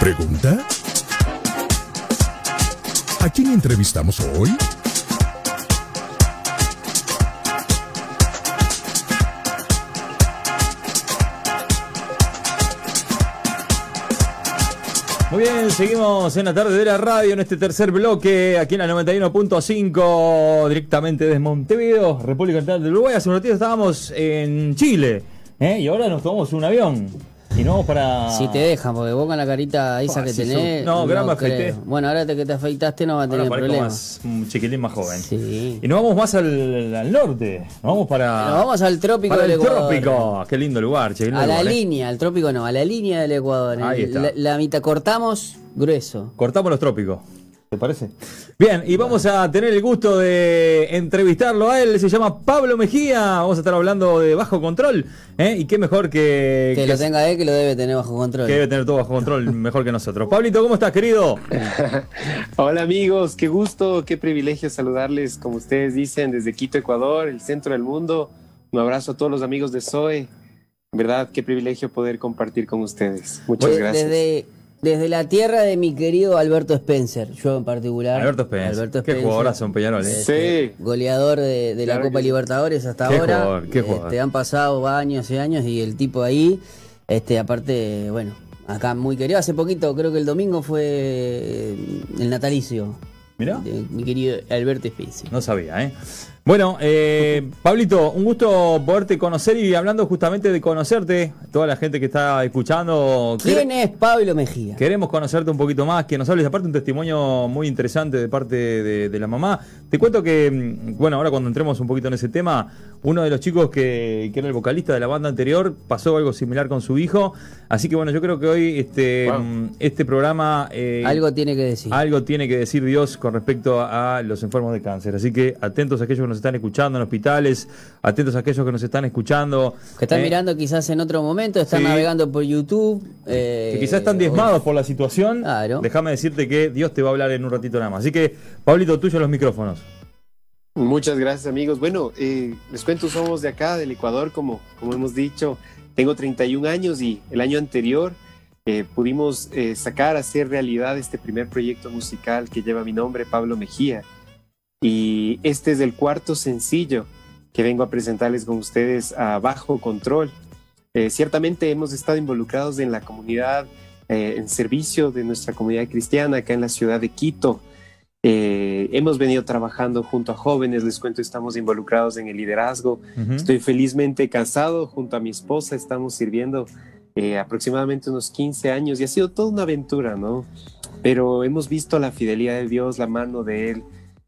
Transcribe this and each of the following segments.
¿Pregunta? ¿A quién entrevistamos hoy? Muy bien, seguimos en la tarde de la radio en este tercer bloque, aquí en la 91.5, directamente desde Montevideo, República Oriental del Uruguay. Hace un ratito estábamos en Chile, ¿eh? y ahora nos tomamos un avión. Y no vamos para. Si te dejan, porque vos con la carita esa Ah, que tenés. no, ahora me afeité. Bueno, ahora que te afeitaste no va a tener problemas. un chiquilín más joven. Sí. Y nos vamos más al, al norte, nos vamos para. Nos vamos al trópico para del el Ecuador. trópico. Qué lindo lugar, che, lindo A la ¿eh? línea, al trópico no, a la línea del Ecuador. Ahí está. La, la mitad cortamos grueso. Cortamos los trópicos. ¿Te parece? Bien, y vamos a tener el gusto de entrevistarlo a él. Se llama Pablo Mejía. Vamos a estar hablando de bajo control. ¿eh? Y qué mejor que. Que que- lo tenga él, que lo debe tener bajo control. que debe tener todo bajo control mejor que nosotros. Pablito, ¿cómo estás, querido? Hola amigos, qué gusto, qué privilegio saludarles, como ustedes dicen, desde Quito, Ecuador, el centro del mundo. Un abrazo a todos los amigos de Zoe. En verdad, qué privilegio poder compartir con ustedes. Muchas gracias. Desde, desde la tierra de mi querido Alberto Spencer, yo en particular. Alberto Spencer. Alberto Qué Spencer, jugadorazo en Peñarol, ¿eh? este, Sí. Goleador de, de la Copa que. Libertadores hasta Qué ahora. jugador, qué jugador. Este, han pasado años y años y el tipo ahí, este, aparte, bueno, acá muy querido. Hace poquito, creo que el domingo fue el natalicio Mirá. de mi querido Alberto Spencer. No sabía, ¿eh? Bueno, eh, Pablito, un gusto poderte conocer y hablando justamente de conocerte, toda la gente que está escuchando. ¿Quién es Pablo Mejía? Queremos conocerte un poquito más, que nos hables aparte un testimonio muy interesante de parte de, de la mamá. Te cuento que, mm, bueno, ahora cuando entremos un poquito en ese tema, uno de los chicos que, que era el vocalista de la banda anterior pasó algo similar con su hijo. Así que bueno, yo creo que hoy este, Wow. mm, este programa... eh, Algo tiene que decir. algo tiene que decir Dios con respecto a los enfermos de cáncer. Así que atentos a aquellos que nos están escuchando en hospitales, atentos a aquellos que nos están escuchando. Que están eh, mirando quizás en otro momento, están Sí. navegando por YouTube. eh, que quizás están diezmados por la situación. Claro. Déjame decirte que Dios te va a hablar en un ratito nada más. Así que, Pablito, tuyo los micrófonos. Muchas gracias amigos. Bueno, eh, les cuento, somos de acá, del Ecuador, como, como hemos dicho. Tengo 31 años y el año anterior eh, pudimos eh, sacar, hacer realidad este primer proyecto musical que lleva mi nombre, Pablo Mejía. Y este es el cuarto sencillo que vengo a presentarles con ustedes a Bajo Control. Eh, ciertamente hemos estado involucrados en la comunidad, eh, en servicio de nuestra comunidad cristiana acá en la ciudad de Quito. Eh, hemos venido trabajando junto a jóvenes, les cuento, estamos involucrados en el liderazgo. Ujú. Estoy felizmente casado junto a mi esposa, estamos sirviendo eh, aproximadamente unos 15 años y ha sido toda una aventura, ¿no? Pero hemos visto la fidelidad de Dios, la mano de Él,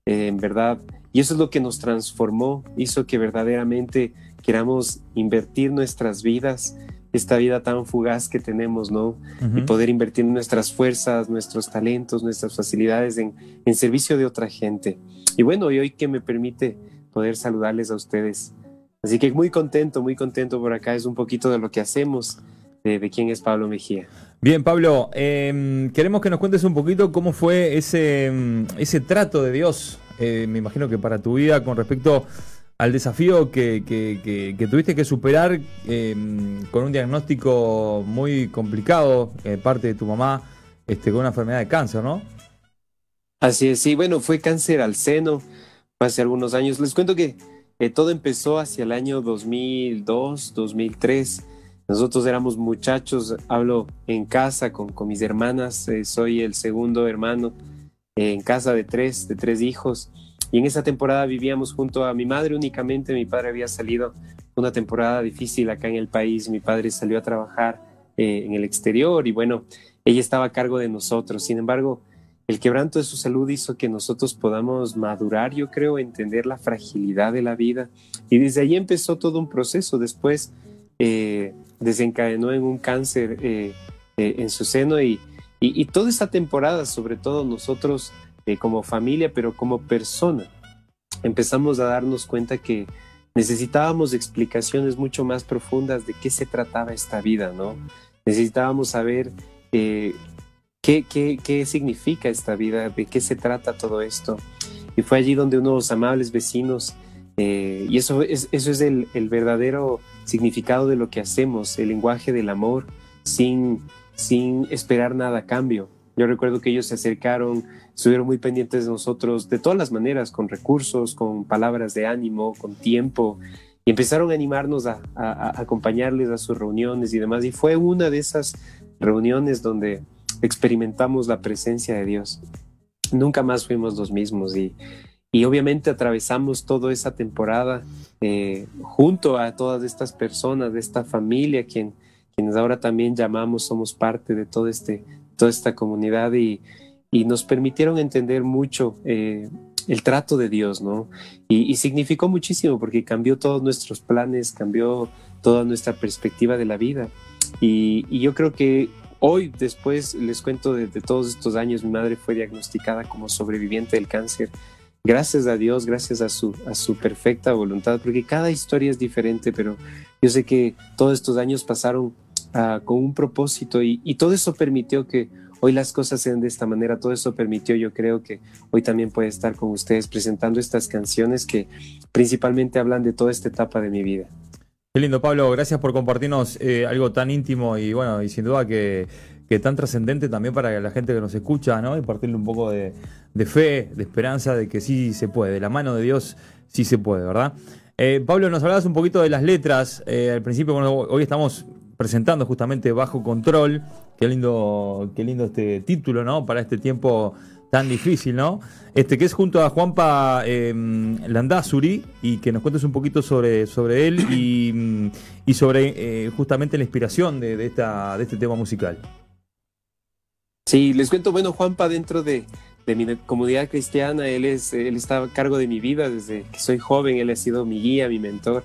eh, en verdad, y eso es lo que nos transformó, hizo que verdaderamente queramos invertir nuestras vidas, esta vida tan fugaz que tenemos, ¿no? y Ujú. poder invertir nuestras fuerzas, nuestros talentos, nuestras facilidades en, en servicio de otra gente. Y bueno, y hoy que me permite poder saludarles a ustedes. Así que muy contento, muy contento por acá. Es un poquito de lo que hacemos, de, de quién es Pablo Mejía. Bien, Pablo, eh, queremos que nos cuentes un poquito cómo fue ese, mm, ese trato de Dios, eh, me imagino que para tu vida con respecto al desafío que, que- que- que tuviste que superar eh, con un diagnóstico muy complicado, eh, parte de tu mamá, este, con una enfermedad de cáncer, ¿no? Así es, sí, bueno, fue cáncer al seno hace algunos años. Les cuento que eh, todo empezó hacia el año 2002, 2003. Nosotros éramos muchachos, hablo en casa con, con mis hermanas, eh, soy el segundo hermano eh, en casa de tres, de tres hijos. Y en esa temporada vivíamos junto a mi madre únicamente. Mi padre había salido una temporada difícil acá en el país. Mi padre salió a trabajar eh, en el exterior y bueno, ella estaba a cargo de nosotros. Sin embargo, el quebranto de su salud hizo que nosotros podamos madurar, yo creo, entender la fragilidad de la vida. Y desde ahí empezó todo un proceso. Después eh, desencadenó en un cáncer eh, eh, en su seno y, y, y, toda esta temporada, sobre todo nosotros eh, como familia, pero como persona, empezamos a darnos cuenta que necesitábamos explicaciones mucho más profundas de qué se trataba esta vida, ¿no? Necesitábamos saber eh, ¿Qué, qué, qué significa esta vida? ¿De qué se trata todo esto? Y fue allí donde unos amables vecinos, eh, y eso es, eso es el, el, verdadero significado de lo que hacemos, el lenguaje del amor, sin, sin esperar nada a cambio. Yo recuerdo que ellos se acercaron, estuvieron muy pendientes de nosotros de todas las maneras, con recursos, con palabras de ánimo, con tiempo, y empezaron a animarnos a, acompañarles a sus reuniones y demás. Y fue una de esas reuniones donde experimentamos la presencia de Dios. Nunca más fuimos los mismos y, y obviamente atravesamos toda esa temporada eh, junto a todas estas personas, de esta familia, quien, quienes ahora también llamamos, somos parte de todo este, toda esta comunidad y, nos permitieron entender mucho eh, el trato de Dios, ¿no? Y, significó muchísimo porque cambió todos nuestros planes, cambió toda nuestra perspectiva de la vida. Y, y yo creo que hoy, después, les cuento de, de, todos estos años, mi madre fue diagnosticada como sobreviviente del cáncer. Gracias a Dios, gracias a su, a su perfecta voluntad, porque cada historia es diferente, pero yo sé que todos estos años pasaron uh, con un propósito y, y todo eso permitió que hoy las cosas sean de esta manera. Todo eso permitió, yo creo que hoy también puede estar con ustedes presentando estas canciones que principalmente hablan de toda esta etapa de mi vida. Qué lindo, Pablo. Gracias por compartirnos eh, algo tan íntimo y bueno, y sin duda que, tan trascendente también para la gente que nos escucha, ¿no? Y partirle un poco de, fe, de esperanza, de que sí se puede. De la mano de Dios sí se puede, ¿verdad? Eh, Pablo, nos hablabas un poquito de las letras. Eh, al principio, hoy estamos presentando justamente Bajo Control. Qué lindo, qué lindo este título, ¿no? Para este tiempo tan difícil, ¿no? Este que es junto a Juanpa eh, Landazuri y que nos cuentes un poquito sobre, él y, sobre eh, justamente la inspiración de este tema musical. Sí, les cuento, bueno, Juanpa dentro de, de mi comunidad cristiana, él, es, él está a cargo de mi vida desde que soy joven, él ha sido mi guía, mi mentor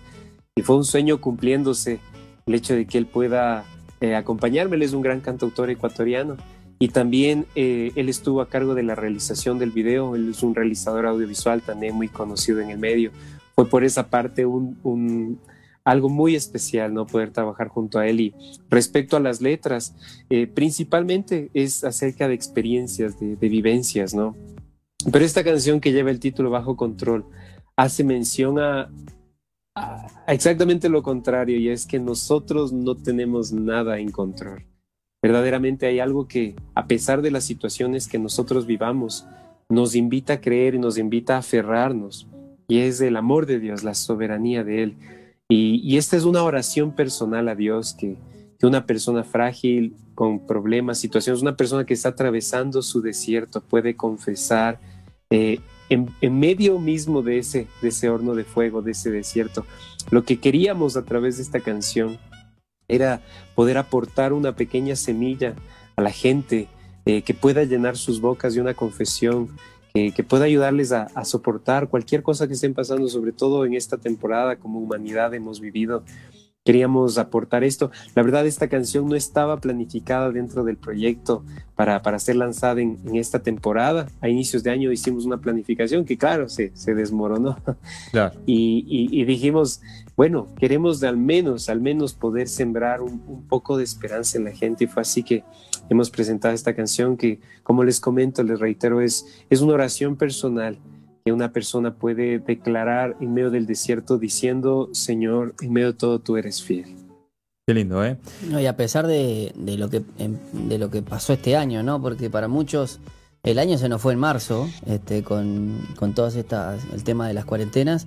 y fue un sueño cumpliéndose el hecho de que él pueda eh, acompañarme. Él es un gran cantautor ecuatoriano y también eh, él estuvo a cargo de la realización del video. Él es un realizador audiovisual también muy conocido en el medio. Fue por esa parte un, algo muy especial, ¿no? Poder trabajar junto a él. Y respecto a las letras, eh, principalmente es acerca de experiencias, de, vivencias, ¿no? Pero esta canción que lleva el título Bajo Control hace mención a, exactamente lo contrario, y es que nosotros no tenemos nada en control. Verdaderamente hay algo que, a pesar de las situaciones que nosotros vivamos, nos invita a creer y nos invita a aferrarnos, y es el amor de Dios, la soberanía de Él. Y, esta es una oración personal a Dios que, una persona frágil, con problemas, situaciones, una persona que está atravesando su desierto puede confesar eh, en, medio mismo de ese, de ese horno de fuego, de ese desierto. Lo que queríamos a través de esta canción era poder aportar una pequeña semilla a la gente eh, que pueda llenar sus bocas de una confesión, que pueda ayudarles a, a, soportar cualquier cosa que estén pasando, sobre todo en esta temporada como humanidad hemos vivido queríamos aportar esto. La verdad, esta canción no estaba planificada dentro del proyecto para, para ser lanzada en, esta temporada. A inicios de año hicimos una planificación que, claro, se, se desmoronó. Y, dijimos, bueno, queremos al menos, al menos poder sembrar un, un, poco de esperanza en la gente. Y fue así que hemos presentado esta canción que, como les comento, les reitero, es, es una oración personal que una persona puede declarar en medio del desierto diciendo, Señor, en medio de todo tú eres fiel. Qué lindo, ¿eh? No, y a pesar de, lo que, em, de lo que pasó este año, ¿no? Porque para muchos el año se nos fue en marzo, este, con, con todas estas, el tema de las cuarentenas,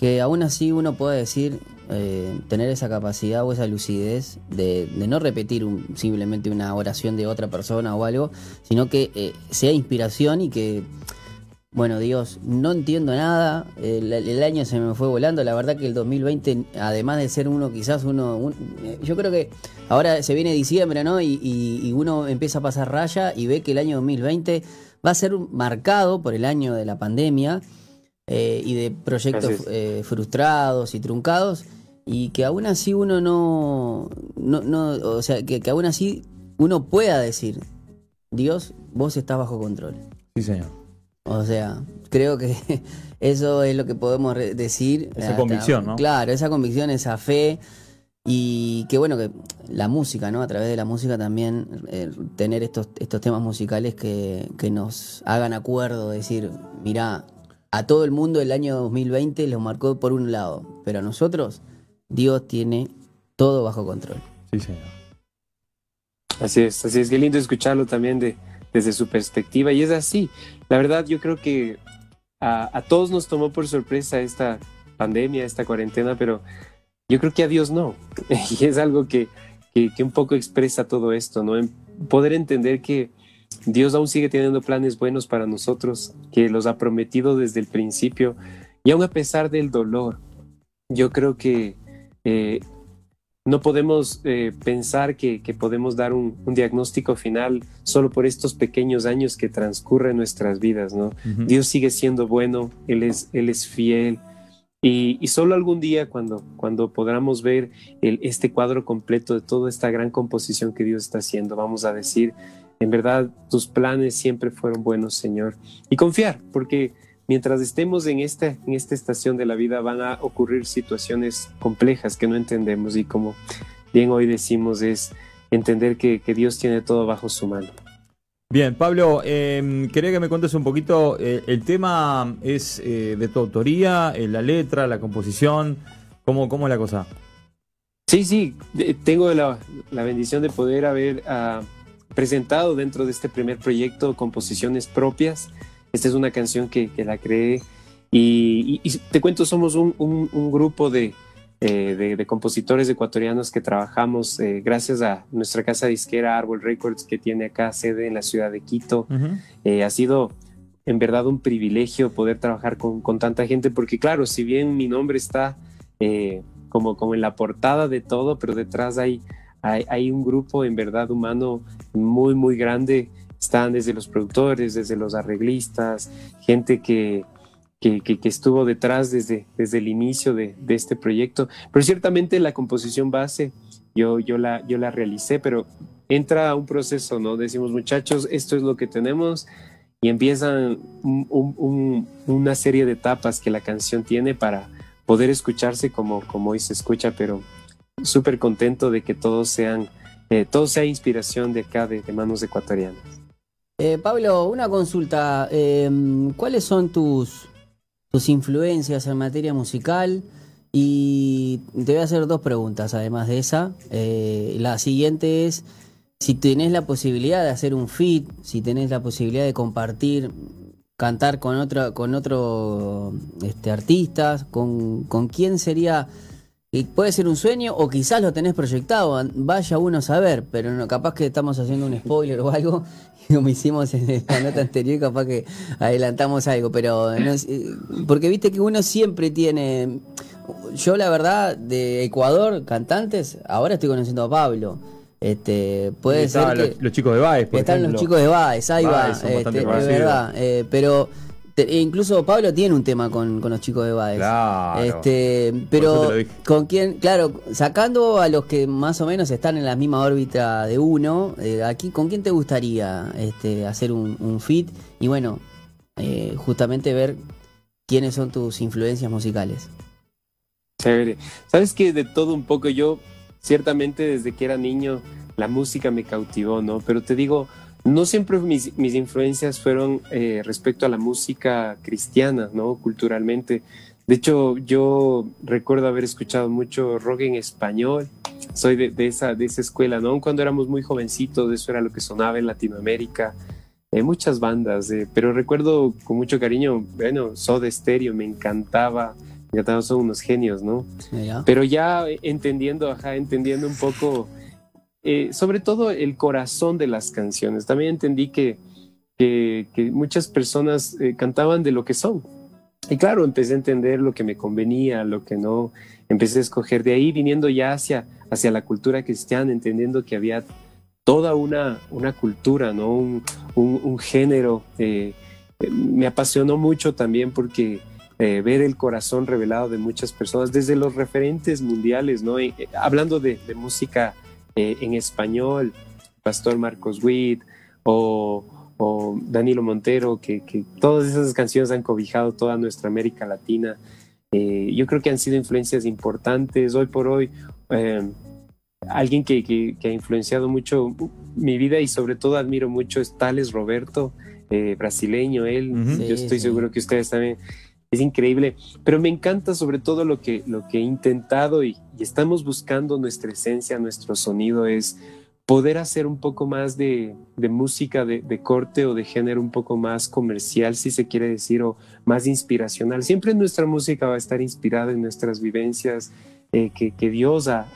que aún así uno puede decir, eh, tener esa capacidad o esa lucidez de, no repetir simplemente una oración de otra persona o algo, sino que eh, sea inspiración y que bueno, Dios, no entiendo nada. El, año se me fue volando. La verdad que el 2020, además de ser uno, quizás uno. Eh, yo creo que ahora se viene diciembre, ¿no? Y, uno empieza a pasar raya y ve que el año 2020 va a ser marcado por el año de la pandemia eh, y de proyectos eh, frustrados y truncados. Y que aún así uno no. no, no o sea, que, que aún así uno pueda decir: Dios, vos estás bajo control. Sí, señor. O sea, creo que eso es lo que podemos decir. Esa convicción, ¿no? Claro, esa convicción, esa fe. Y que bueno, que la música, ¿no? A través de la música también eh, tener estos, estos temas musicales que, que nos hagan acuerdo, decir, mira, a todo el mundo el año 2020 lo marcó por un lado, pero a nosotros Dios tiene todo bajo control. Sí, señor. Así es, así es, qué lindo escucharlo también de, desde su perspectiva. Y es así, la verdad yo creo que a, todos nos tomó por sorpresa esta pandemia, esta cuarentena, pero yo creo que a Dios no. y es algo que, que, un poco expresa todo esto, ¿no? poder entender que Dios aún sigue teniendo planes buenos para nosotros, que los ha prometido desde el principio. Y aún a pesar del dolor, yo creo que eh, no podemos eh, pensar que, podemos dar un, diagnóstico final solo por estos pequeños años que transcurren nuestras vidas, ¿no? Dios sigue siendo bueno, Él es, Él es fiel. Y, solo algún día cuando, cuando podamos ver este cuadro completo de toda esta gran composición que Dios está haciendo, vamos a decir, en verdad, tus planes siempre fueron buenos, Señor. Y confiar, porque mientras estemos en esta, en esta estación de la vida van a ocurrir situaciones complejas que no entendemos y como bien hoy decimos es entender que, Dios tiene todo bajo su mano. Bien, Pablo, eh, quería que me cuentes un poquito, eh, el tema es eh, de tu autoría, eh, la letra, la composición, ¿cómo, cómo es la cosa? Sí, sí, tengo la, bendición de poder haber ah, presentado dentro de este primer proyecto composiciones propias esta es una canción que, la creé y, te cuento, somos un, grupo eh, de, de, compositores ecuatorianos que trabajamos eh, gracias a nuestra casa disquera Árbol Records que tiene acá sede en la ciudad de Quito. Eh, ha sido en verdad un privilegio poder trabajar con, tanta gente porque claro, si bien mi nombre está como, como en la portada de todo, pero detrás hay, hay, un grupo en verdad humano muy, muy grande están desde los productores, desde los arreglistas, gente que, que, estuvo detrás desde, desde el inicio de, este proyecto. Pero ciertamente la composición base yo, yo, la, yo la realicé, pero entra un proceso, ¿no? Decimos, muchachos, esto es lo que tenemos y empiezan una serie de etapas que la canción tiene para poder escucharse como, como hoy se escucha, pero súper contento de que todos sean, eh, todo sea inspiración de acá, de manos ecuatorianas. Eh, Pablo, una consulta. Em, ¿Cuáles son tus, tus influencias en materia musical? Y te voy a hacer dos preguntas además de esa. Eh, la siguiente es si tenés la posibilidad de hacer un feat, si tenés la posibilidad de compartir, cantar con otro, con otro este, artista, con, con quién sería y puede ser un sueño o quizás lo tenés proyectado, vaya uno a saber, pero no, capaz que estamos haciendo un spoiler o algo, como hicimos en la nota anterior, capaz que adelantamos algo, pero no, porque viste que uno siempre tiene, yo la verdad de Ecuador, cantantes, ahora estoy conociendo a Pablo. Este, puede ser que, los, chicos de Baez, por Están los chicos de Baez, ahí va, este, es verdad, eh, pero incluso Pablo tiene un tema con, los chicos de Baez. Claro. Este, pero con quién, claro, sacando a los que más o menos están en la misma órbita de uno, eh, aquí, ¿con quién te gustaría este, hacer un, un fit? Y bueno, eh, justamente ver quiénes son tus influencias musicales. Chévere. Sabes que de todo un poco yo, ciertamente desde que era niño, la música me cautivó, ¿no? Pero te digo, no siempre mis, influencias fueron eh, respecto a la música cristiana, ¿no? Culturalmente. De hecho, yo recuerdo haber escuchado mucho rock en español. Soy de, esa, de esa escuela, ¿no? Cuando éramos muy jovencitos, eso era lo que sonaba en Latinoamérica. Eh, muchas bandas, eh, pero recuerdo con mucho cariño, bueno, Soda Stereo, me encantaba. Ya son unos genios, ¿no? Pero ya entendiendo, ajá, entendiendo un poco eh, sobre todo el corazón de las canciones. También entendí que, que, muchas personas eh, cantaban de lo que son. Y claro, empecé a entender lo que me convenía, lo que no. Empecé a escoger de ahí, viniendo ya hacia, hacia la cultura cristiana, entendiendo que había toda una, una cultura, ¿no? un, un, género. Eh, me apasionó mucho también porque ver el corazón revelado de muchas personas, desde los referentes mundiales, ¿no? hablando de, de música eh, en español, Pastor Marcos Witt o, Danilo Montero, que, todas esas canciones han cobijado toda nuestra América Latina. Eh, yo creo que han sido influencias importantes. Hoy por hoy, eh, alguien que, ha influenciado mucho mi vida y sobre todo admiro mucho es Tales Roberto, brasileño él. yo estoy seguro que ustedes también es increíble, pero me encanta sobre todo lo que, lo que he intentado y, estamos buscando nuestra esencia, nuestro sonido es poder hacer un poco más de, música de, corte o de género un poco más comercial, si se quiere decir, o más inspiracional. Siempre nuestra música va a estar inspirada en nuestras vivencias eh, que, Dios ha,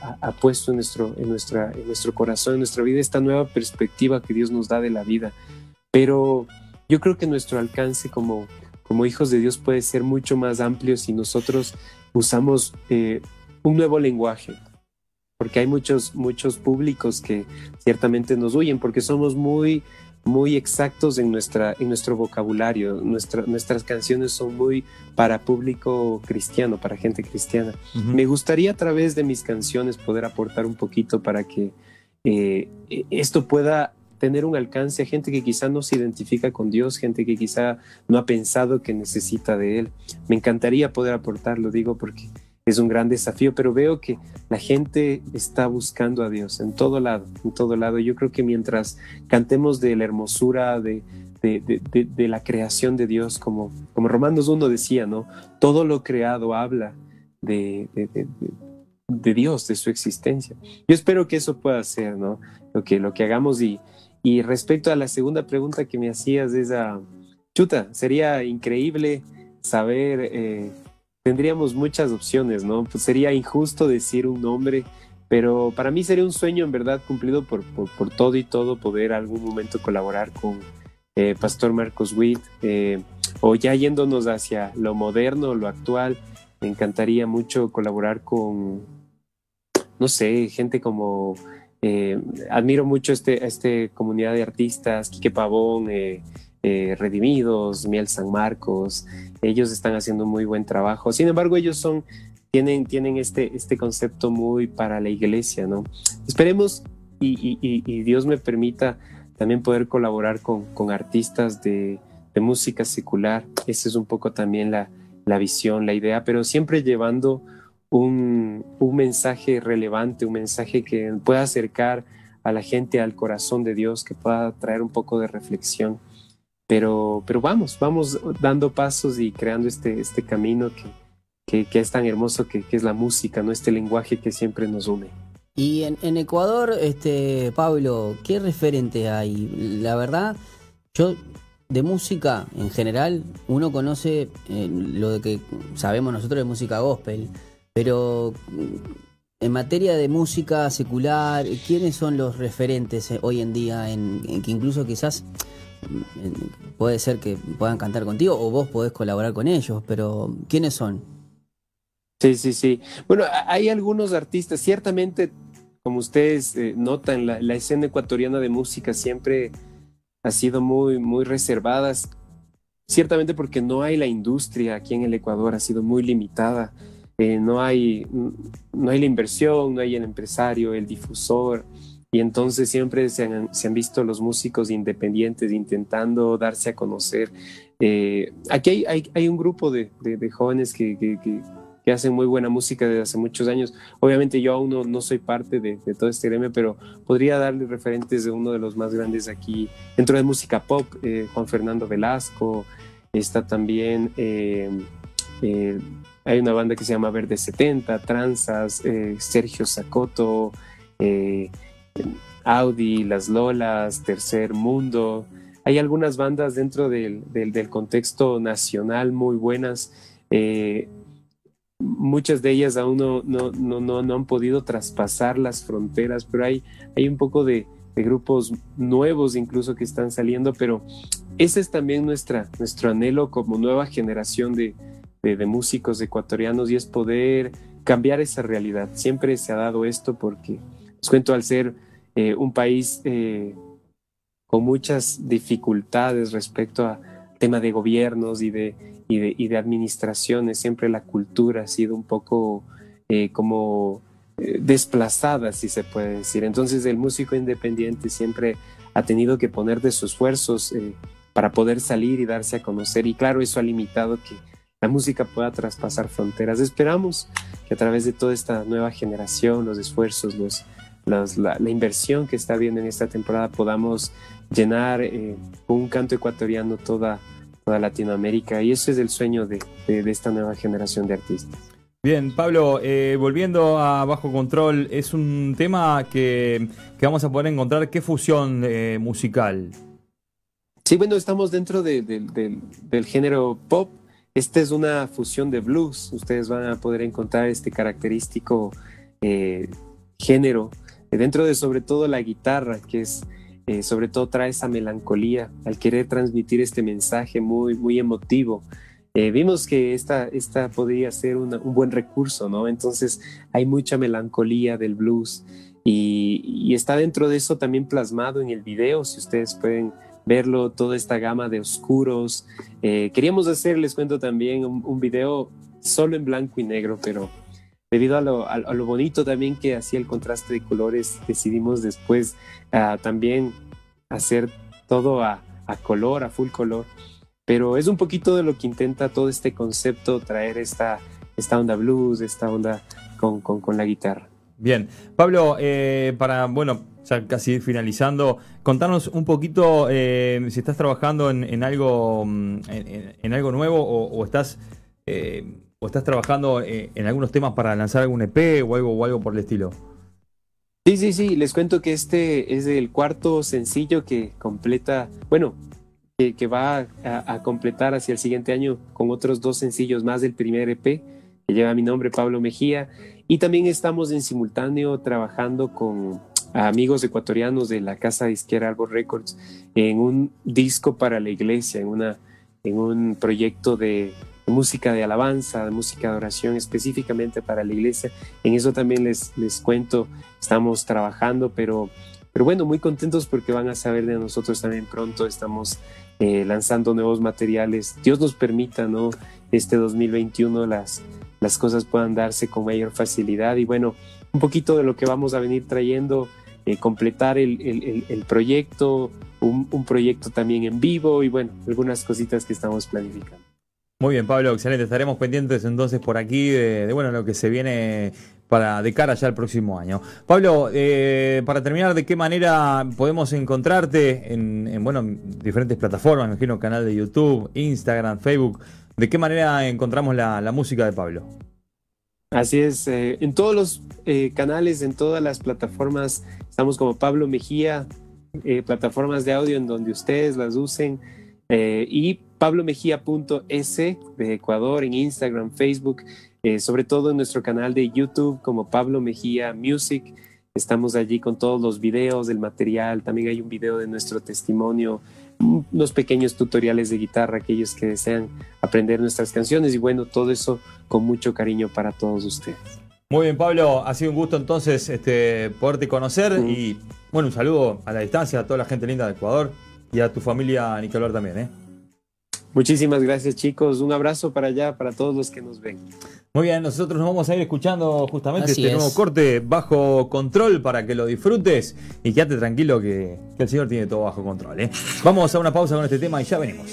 puesto en nuestro, en, nuestra, en nuestro corazón, en nuestra vida, esta nueva perspectiva que Dios nos da de la vida. Pero yo creo que nuestro alcance como, como hijos de Dios puede ser mucho más amplio si nosotros usamos eh, un nuevo lenguaje, porque hay muchos, muchos públicos que ciertamente nos huyen porque somos muy, muy exactos en, nuestra, en nuestro vocabulario. nuestras canciones son muy para público cristiano, para gente cristiana. Me gustaría a través de mis canciones poder aportar un poquito para que eh, esto pueda tener un alcance a gente que quizá no se identifica con Dios, gente que quizá no ha pensado que necesita de Él. Me encantaría poder aportarlo, digo, porque es un gran desafío, pero veo que la gente está buscando a Dios en todo lado, en todo lado. Yo creo que mientras cantemos de la hermosura, de, de, la creación de Dios, como, como Romanos 1 decía, ¿no? Todo lo creado habla de, de, Dios, de su existencia. Yo espero que eso pueda ser, ¿no? Lo que, lo que hagamos y, y respecto a la segunda pregunta que me hacías, esa chuta, sería increíble saber... Eh, tendríamos muchas opciones, ¿no? Pues sería injusto decir un nombre, pero para mí sería un sueño en verdad cumplido por, por, todo y todo poder algún momento colaborar con eh, Pastor Marcos Witt, eh, o ya yéndonos hacia lo moderno, lo actual, me encantaría mucho colaborar con, no sé, gente como, eh, admiro mucho este, este comunidad de artistas, Quique Pavón, eh, Redimidos, Miel San Marcos, ellos están haciendo muy buen trabajo. Sin embargo, ellos son, tienen, tienen este, este concepto muy para la iglesia, ¿no? Esperemos y, Dios me permita también poder colaborar con, con artistas de, de, música secular. Esa es un poco también la, la visión, la idea, pero siempre llevando un, un, mensaje relevante, un mensaje que pueda acercar a la gente al corazón de Dios, que pueda traer un poco de reflexión. Pero, pero vamos, vamos dando pasos y creando este, este camino que, que, es tan hermoso que, que, es la música, ¿no? Este lenguaje que siempre nos une. Y en, en Ecuador, este, Pablo, ¿qué referente hay? La verdad, yo de música en general, uno conoce eh, lo que sabemos nosotros de música gospel, pero en materia de música secular, ¿quiénes son los referentes eh, hoy en día en, que incluso quizás puede ser que puedan cantar contigo o vos podés colaborar con ellos, pero ¿quiénes son? Sí, sí, sí. Bueno, hay algunos artistas, ciertamente, como ustedes eh, notan, la, escena ecuatoriana de música siempre ha sido muy, muy reservada, ciertamente porque no hay la industria aquí en el Ecuador, ha sido muy limitada. Eh, no, hay, no hay la inversión, no hay el empresario, el difusor, y entonces siempre se han, visto los músicos independientes intentando darse a conocer. Eh, aquí hay, un grupo de, jóvenes que, hacen muy buena música desde hace muchos años. Obviamente yo aún no, soy parte de, todo este gremio, pero podría darle referentes de uno de los más grandes aquí dentro de música pop, eh, Juan Fernando Velasco, está también... Eh, hay una banda que se llama Verde 70, Tranzas, Sergio Sacoto, Audi, Las Lolas, Tercer Mundo. Hay algunas bandas dentro del, contexto nacional muy buenas. Eh, muchas de ellas aún no, no, no, no, han podido traspasar las fronteras, pero hay, hay un poco de, grupos nuevos incluso que están saliendo, pero ese es también nuestro anhelo como nueva generación de, de músicos ecuatorianos y es poder cambiar esa realidad. Siempre se ha dado esto porque, os cuento, al ser eh, un país eh, con muchas dificultades respecto a tema de gobiernos y de, y de, administraciones. Siempre la cultura ha sido un poco eh, como desplazada, si se puede decir. Entonces el músico independiente siempre ha tenido que poner de sus esfuerzos para poder salir y darse a conocer. Y claro, eso ha limitado que la música pueda traspasar fronteras. Esperamos que a través de toda esta nueva generación, los esfuerzos, los, la, inversión que está viendo en esta temporada podamos llenar eh, un canto ecuatoriano toda, toda Latinoamérica y eso es el sueño de, esta nueva generación de artistas. Bien, Pablo, eh, volviendo a Bajo Control, es un tema que, que vamos a poder encontrar. ¿Qué fusión eh, musical? Sí, bueno, estamos dentro de, de, de, del género pop. Esta es una fusión de blues. Ustedes van a poder encontrar este característico eh, género dentro de sobre todo la guitarra, que es eh, sobre todo trae esa melancolía al querer transmitir este mensaje muy, muy emotivo. Eh, vimos que esta, esta podría ser un buen recurso, ¿no? Entonces hay mucha melancolía del blues y, está dentro de eso también plasmado en el video, si ustedes pueden verlo, toda esta gama de oscuros. Eh, queríamos hacer, les cuento también, un, video solo en blanco y negro, pero debido a lo, a, lo bonito también que hacía el contraste de colores, decidimos después uh, también hacer todo a, a color, a full color pero es un poquito de lo que intenta todo este concepto, traer esta, esta onda blues, esta onda con, con, con la guitarra. Bien, Pablo, eh, para, bueno, ya casi finalizando, contarnos un poquito eh, si estás trabajando en, algo en, en, algo nuevo o, estás eh, estás trabajando eh, en algunos temas para lanzar algún EP o algo por el estilo. Sí, sí, sí, les cuento que este es el cuarto sencillo que completa, bueno, que, va a, completar hacia el siguiente año con otros dos sencillos más del primer EP, que lleva mi nombre, Pablo Mejía. Y también estamos en simultáneo trabajando con amigos ecuatorianos de la casa disquera Arbor Records en un disco para la iglesia, en, una, en un proyecto de, música de alabanza, de música de oración específicamente para la iglesia. En eso también les, les cuento, estamos trabajando, pero, pero bueno, muy contentos porque van a saber de nosotros también pronto. Estamos eh, lanzando nuevos materiales. Dios nos permita, ¿no? Este 2021 las, las cosas puedan darse con mayor facilidad y bueno, un poquito de lo que vamos a venir trayendo, eh, completar el, el, el proyecto, un, un, proyecto también en vivo y bueno, algunas cositas que estamos planificando. Muy bien, Pablo, excelente. Estaremos pendientes entonces por aquí de, bueno lo que se viene para de cara ya al próximo año. Pablo, eh, para terminar, ¿de qué manera podemos encontrarte en, en bueno, diferentes plataformas? Me imagino canal de YouTube, Instagram, Facebook. ¿De qué manera encontramos la, la música de Pablo? Así es, eh, en todos los eh, canales, en todas las plataformas, estamos como Pablo Mejía, eh, plataformas de audio en donde ustedes las usen, y pablomejía.es de Ecuador en Instagram, Facebook, sobre todo en nuestro canal de YouTube como Pablo Mejía Music. Estamos allí con todos los videos del material, también hay un video de nuestro testimonio, unos pequeños tutoriales de guitarra, aquellos que desean aprender nuestras canciones y bueno, todo eso con mucho cariño para todos ustedes. Muy bien, Pablo, ha sido un gusto entonces este, poderte conocer mm. y bueno, un saludo a la distancia a toda la gente linda de Ecuador y a tu familia Nicolás también. ¿eh? Muchísimas gracias chicos, un abrazo para allá, para todos los que nos ven. Muy bien, nosotros nos vamos a ir escuchando justamente Así este es. nuevo corte bajo control para que lo disfrutes y quédate tranquilo que, que el señor tiene todo bajo control. ¿eh? Vamos a una pausa con este tema y ya venimos.